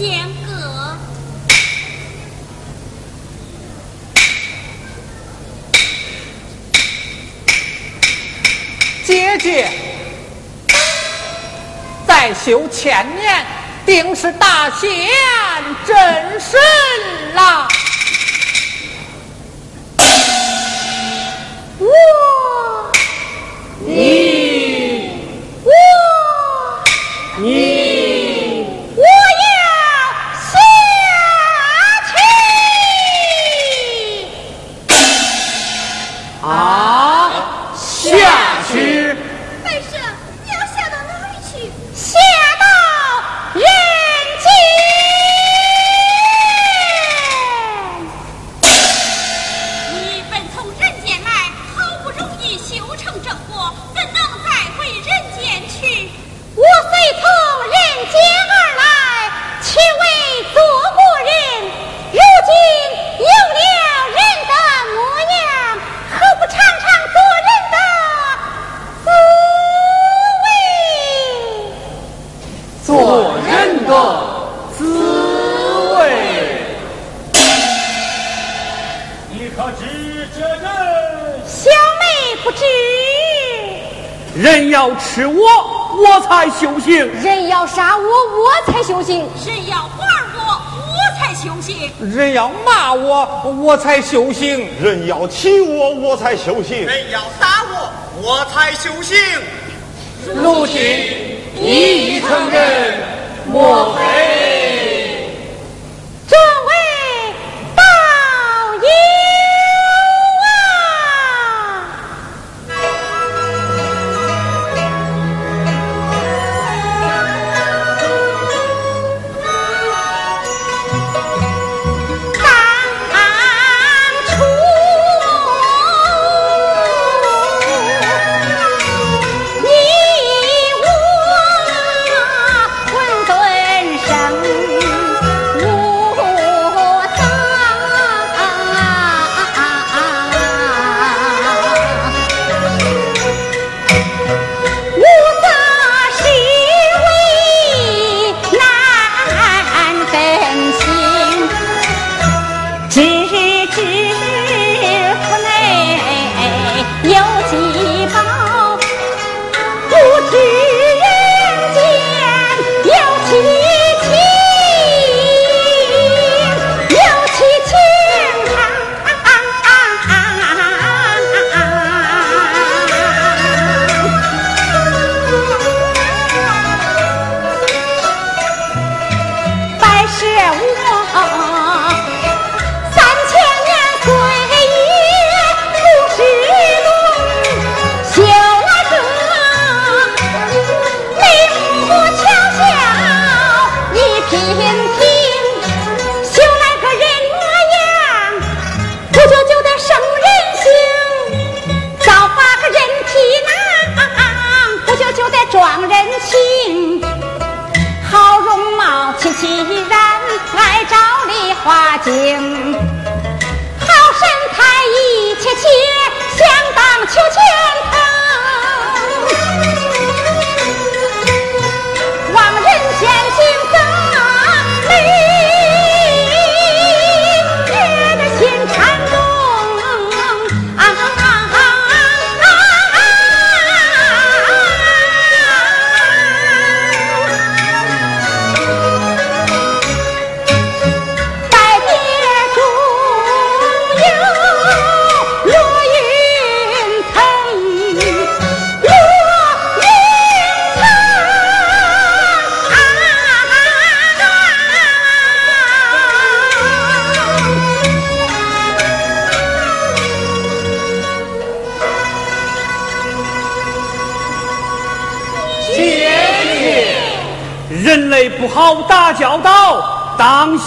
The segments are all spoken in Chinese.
仙哥，姐姐再修千年，定是大仙真神啦。我才修行。人要欺我我才修行。人要打我我才修行。如今你已成人我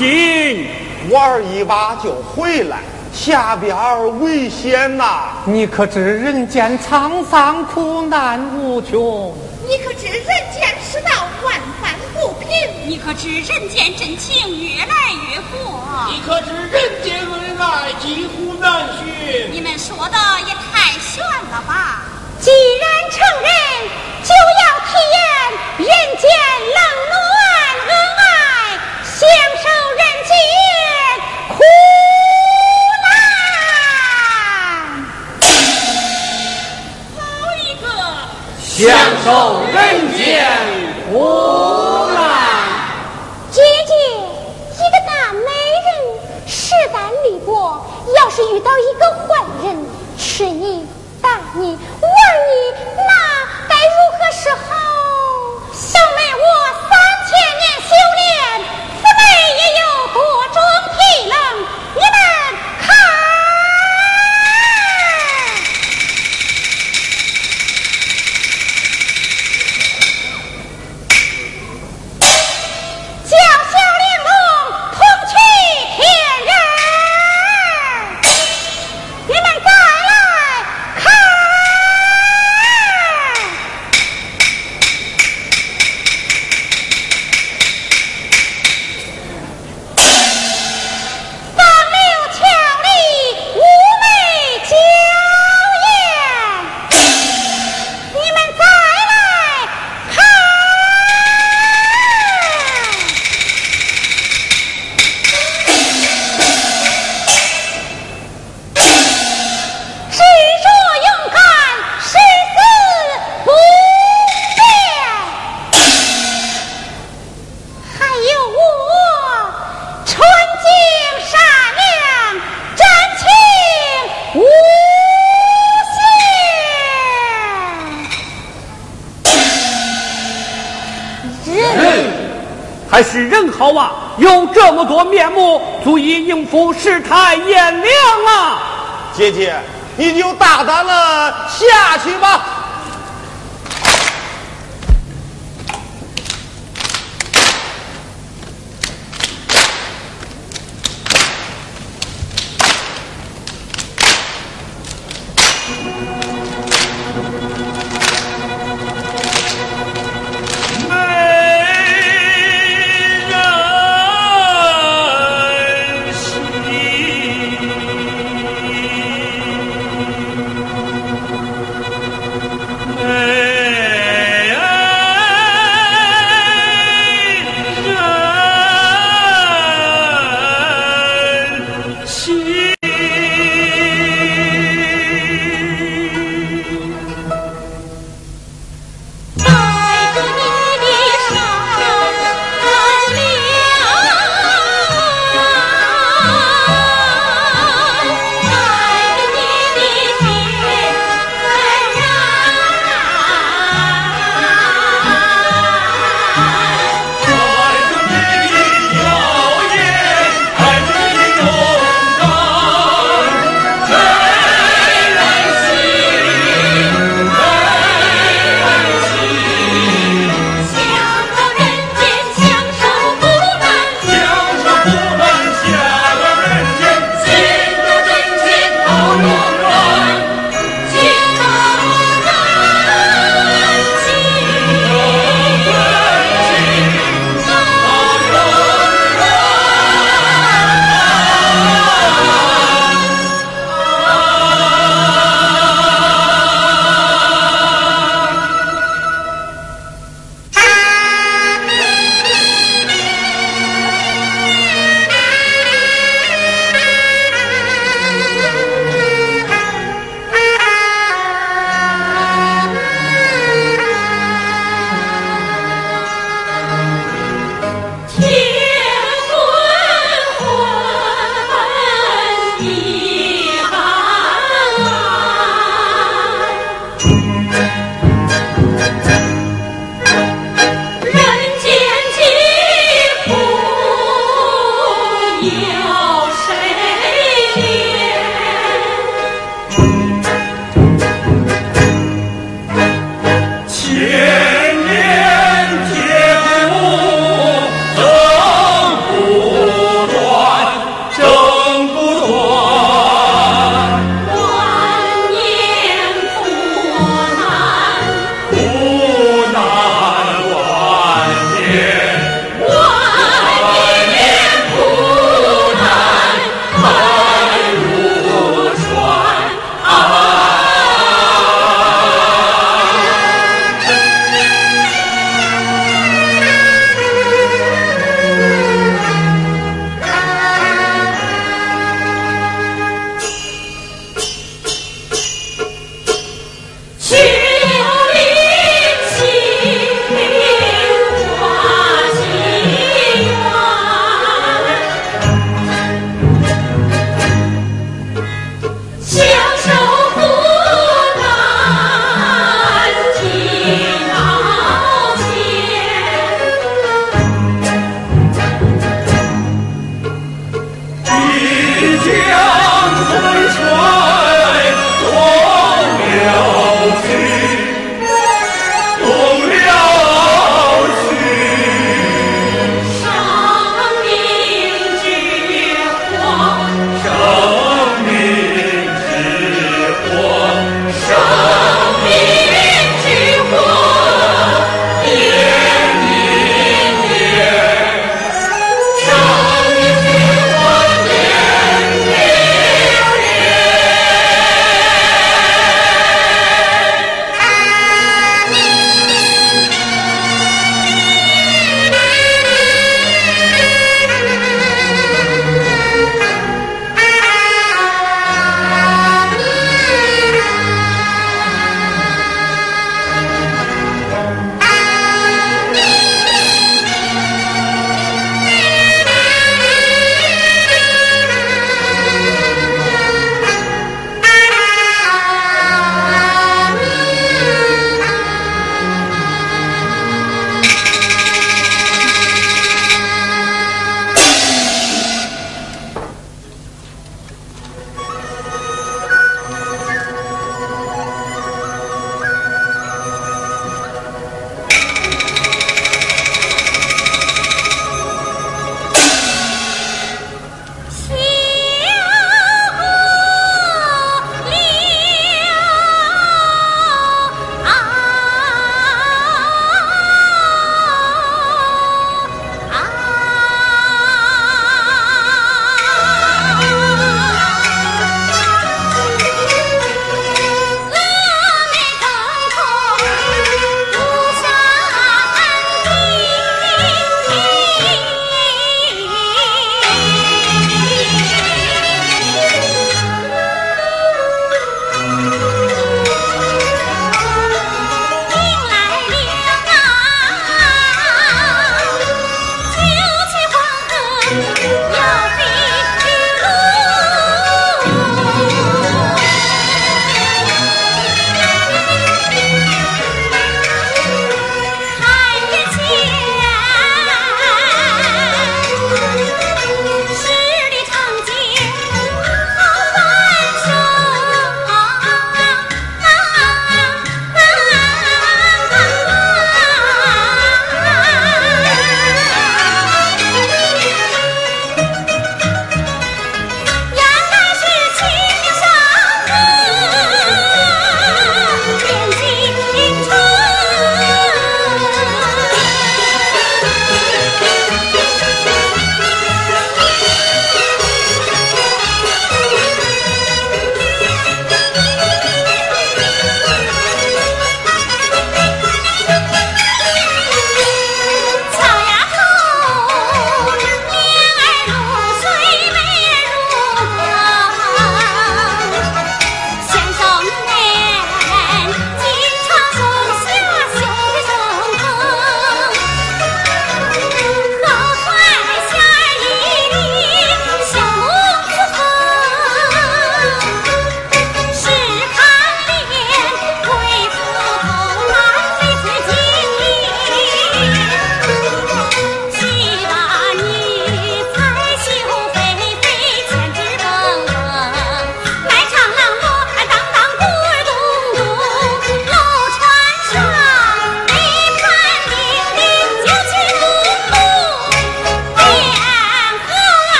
今玩一把就回来，下边危险呐！你可知人间沧桑苦难无穷？你可知人间世道万般不平？你可知人间真情越来越薄？你可知人间恩爱几乎难寻？你们说的也太玄了吧？今。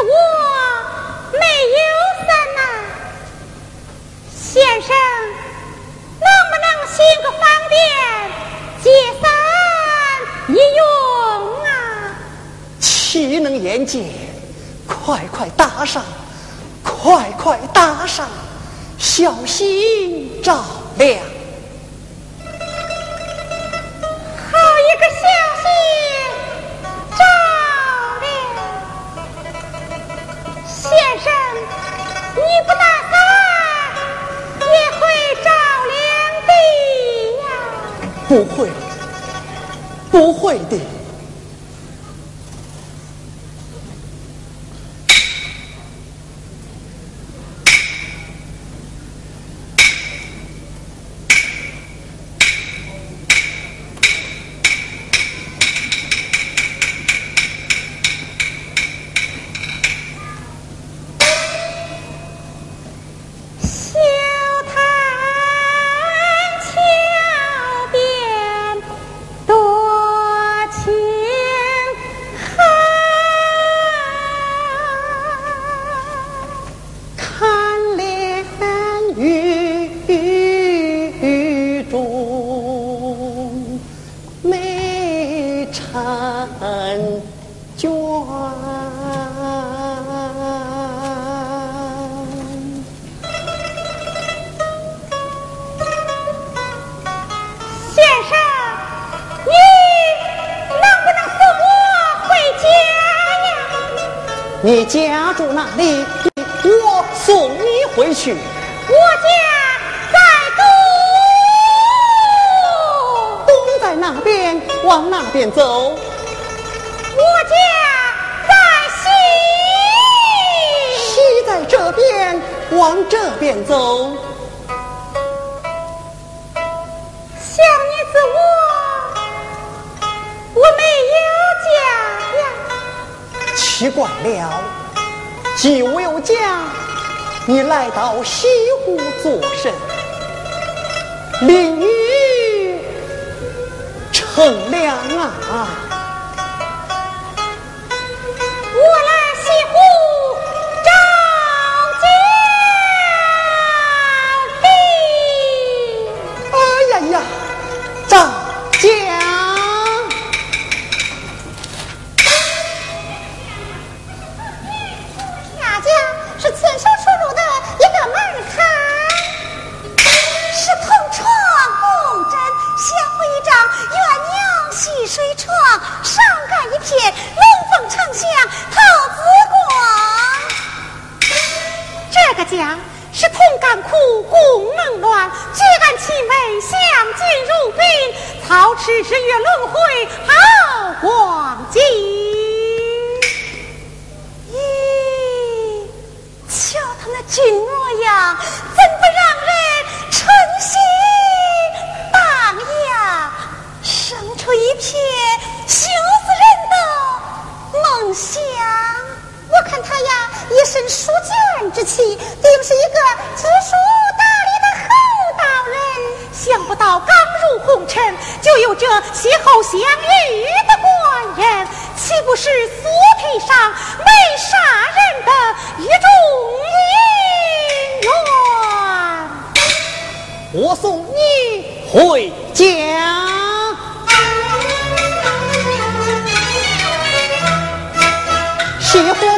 我没有伞呐。先生，能不能行个方便，借伞一用啊？岂能言借？快快搭上，快快搭上，小心照亮。不会的。回去。我家在东，东在那边，往那边走。我家在西，西在这边，往这边走。小女子我，我没有家呀。奇怪了，既无有家，你来到西湖作甚？淋雨乘凉啊！岂不是锁屏上没杀人的一种姻缘？我送你回家喜欢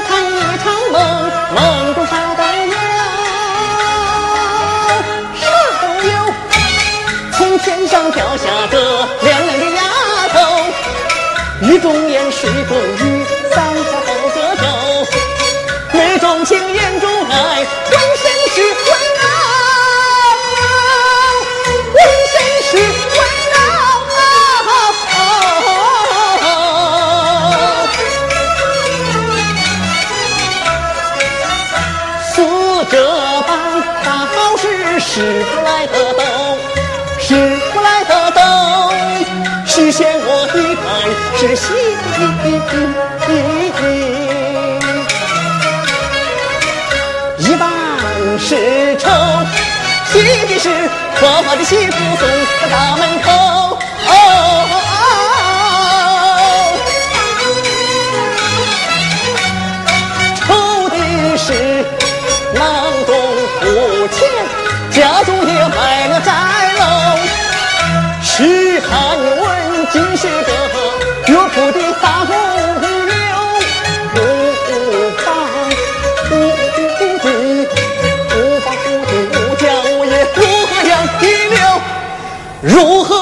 实现我的爱，是喜，一万是愁。喜的是婆婆的媳妇送到大门口。如何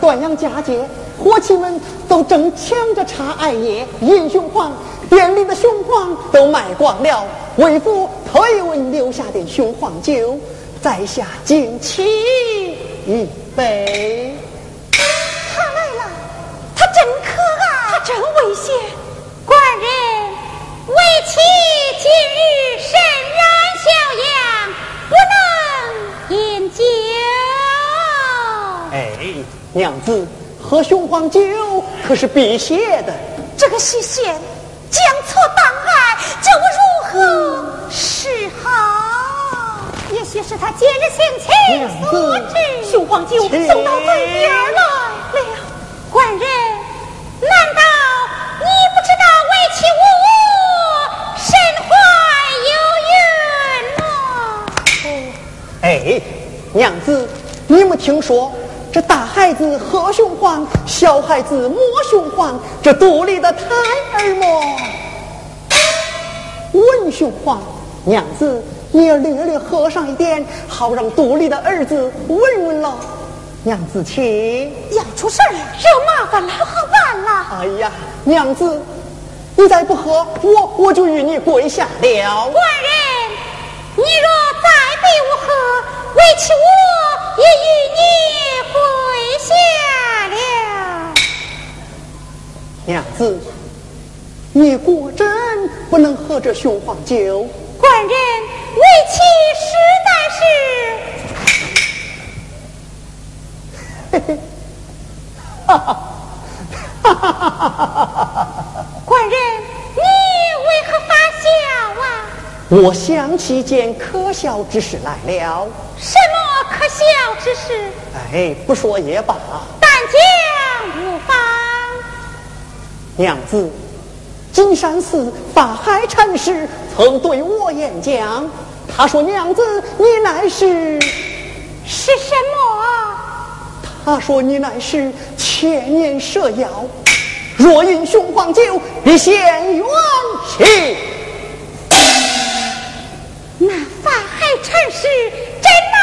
端阳佳节，伙计们都争抢着茶艾叶饮雄黄，店里的雄黄都卖光了。为父特意为你留下点雄黄酒，在下敬请一杯。娘子，喝雄黄酒可是辟邪的。这个西仙将错当爱，叫我如何是好？也许是他今日性情所致。雄黄酒送到嘴边来了，官人，难道你不知道为妻我身怀有孕吗？哎，娘子，你没听说这大孩子喝雄黄，小孩子摸雄黄，这肚里的胎儿么闻雄黄。娘子，你要略略喝上一点，好让肚里的儿子闻闻了。娘子，请。要出事儿，惹麻烦了，不好办了。哎呀，娘子，你再不喝，我我就与你跪下了。官人，你若再逼我喝，委屈我也与你跪下了。娘子，你果真不能喝这雄黄酒。官人，为妻实在是。嘿嘿，哈哈，哈哈哈哈哈！官人，你为何发笑啊？我想起件可笑之事来了。什么可笑之事？哎，不说也罢。但讲无妨。娘子，金山寺法海禅师曾对我演讲，他说：“娘子，你乃是是什么？”他说：“你乃是千年蛇妖，若饮雄黄酒，必现元气。”海禅师真乃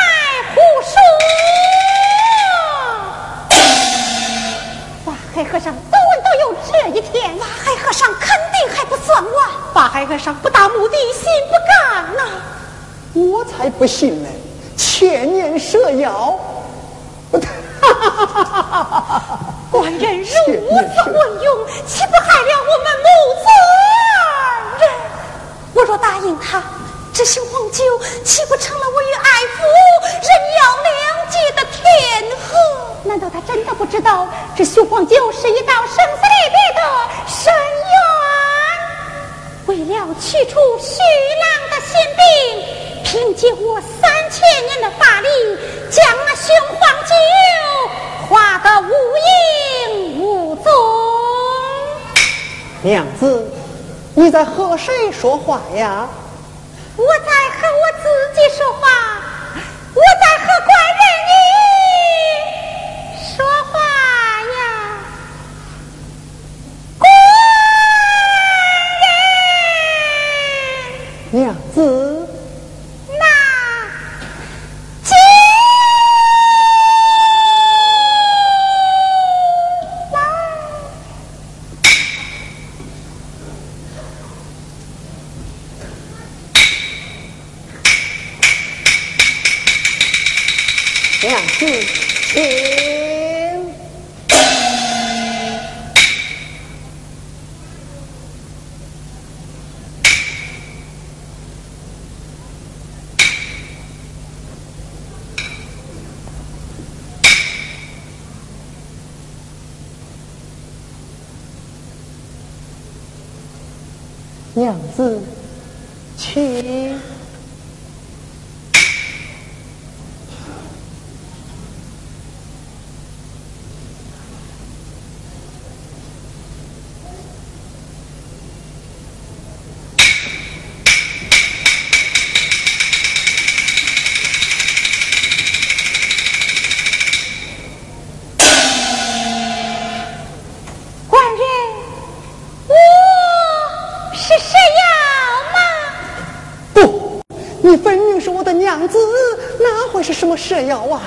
胡说！法海和尚早晚都有这一天，法海和尚肯定还不算完。法海和尚不达目的，心不甘呐！我才不信呢！千年蛇妖。官人如此昏庸，岂不害了我们母子二人？我若答应他，这雄黄酒岂不成了我与爱夫人要两界的天河？难道他真的不知道这雄黄酒是一道生死离别的深渊？为了去除徐郎的心病，凭借我三千年的法力，将那雄黄酒化得无影无踪。娘子，你在和谁说话呀？我在和我自己说话，我在和的娘子那会是什么蛇妖啊？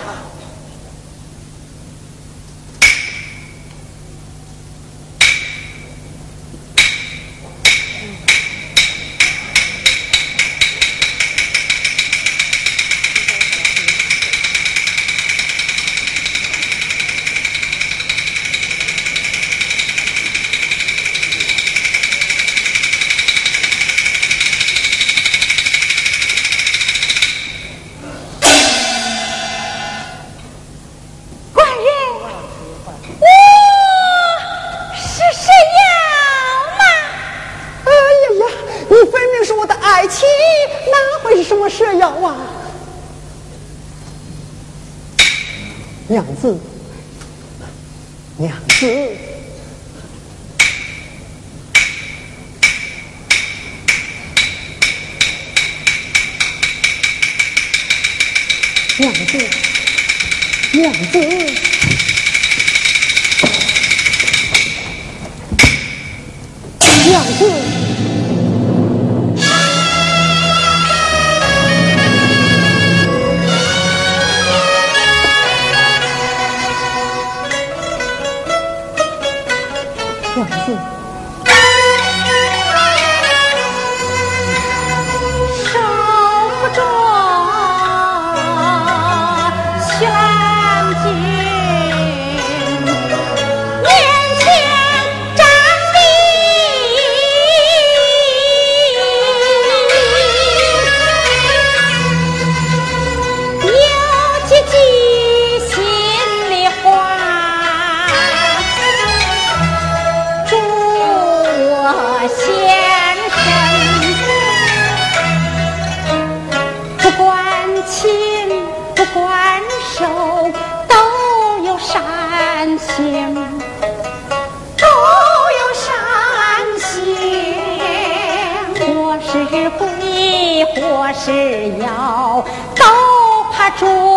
是妖，都怕忠